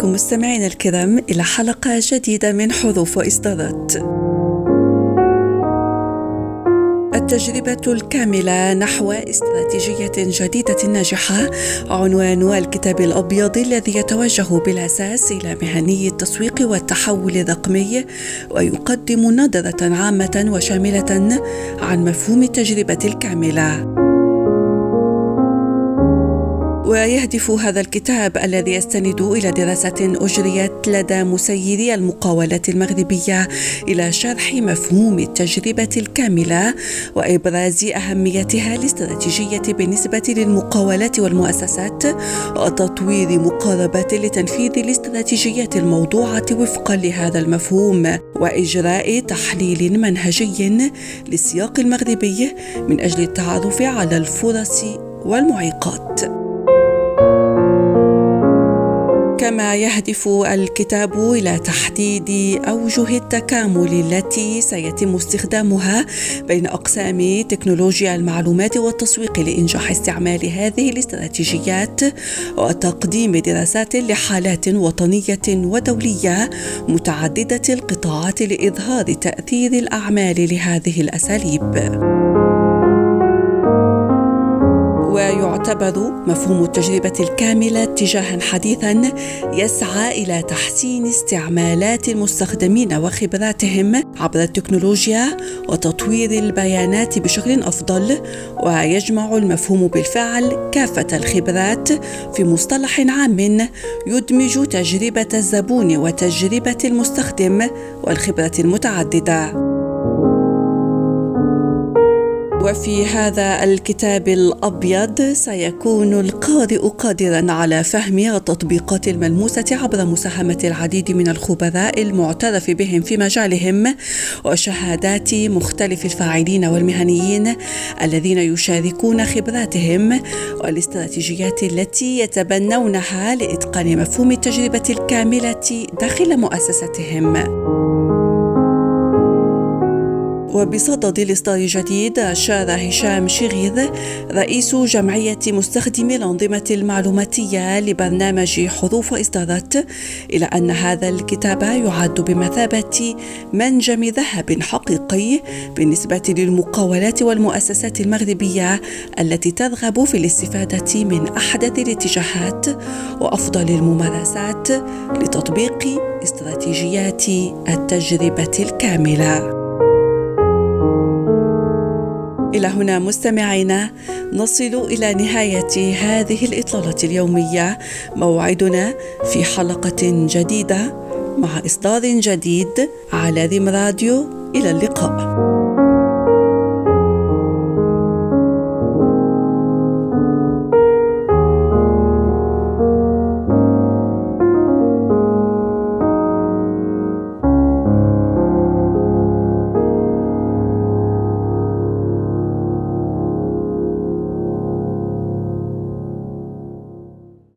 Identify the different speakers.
Speaker 1: بكم مستمعينا الكرام إلى حلقة جديدة من حروف وإصدارات التجربة الكاملة نحو استراتيجية جديدة ناجحة عنوان الكتاب الأبيض الذي يتوجه بالأساس إلى مهني التسويق والتحول الرقمي ويقدم نظرة عامة وشاملة عن مفهوم التجربة الكاملة. ويهدف هذا الكتاب الذي يستند إلى دراسة أجريت لدى مسيري المقاولات المغربية إلى شرح مفهوم التجربة الكاملة وإبراز أهميتها الاستراتيجية بالنسبة للمقاولات والمؤسسات وتطوير مقاربات لتنفيذ الاستراتيجيات الموضوعة وفقا لهذا المفهوم وإجراء تحليل منهجي للسياق المغربي من أجل التعرف على الفرص والمعيقات. كما يهدف الكتاب إلى تحديد أوجه التكامل التي سيتم استخدامها بين أقسام تكنولوجيا المعلومات والتسويق لإنجاح استعمال هذه الاستراتيجيات وتقديم دراسات لحالات وطنية ودولية متعددة القطاعات لإظهار تأثير الأعمال لهذه الأساليب. ويعتبر مفهوم التجربة الكاملة اتجاها حديثا يسعى إلى تحسين استعمالات المستخدمين وخبراتهم عبر التكنولوجيا وتطوير البيانات بشكل أفضل ويجمع المفهوم بالفعل كافة الخبرات في مصطلح عام يدمج تجربة الزبون وتجربة المستخدم والخبرة المتعددة. وفي هذا الكتاب الأبيض سيكون القارئ قادرا على فهم التطبيقات الملموسة عبر مساهمة العديد من الخبراء المعترف بهم في مجالهم وشهادات مختلف الفاعلين والمهنيين الذين يشاركون خبراتهم والاستراتيجيات التي يتبنونها لإتقان مفهوم التجربة الكاملة داخل مؤسستهم وبصدد الإصدار الجديد أشار هشام شغير رئيس جمعية مستخدمي الأنظمة المعلوماتية لبرنامج حروف وإصدارات إلى أن هذا الكتاب يعد بمثابة منجم ذهب حقيقي بالنسبة للمقاولات والمؤسسات المغربية التي ترغب في الاستفادة من أحدث الاتجاهات وأفضل الممارسات لتطبيق استراتيجيات التجربة الكاملة. إلى هنا مستمعينا نصل إلى نهاية هذه الإطلالة اليومية. موعدنا في حلقة جديدة مع إصدار جديد على ذم راديو. إلى اللقاء.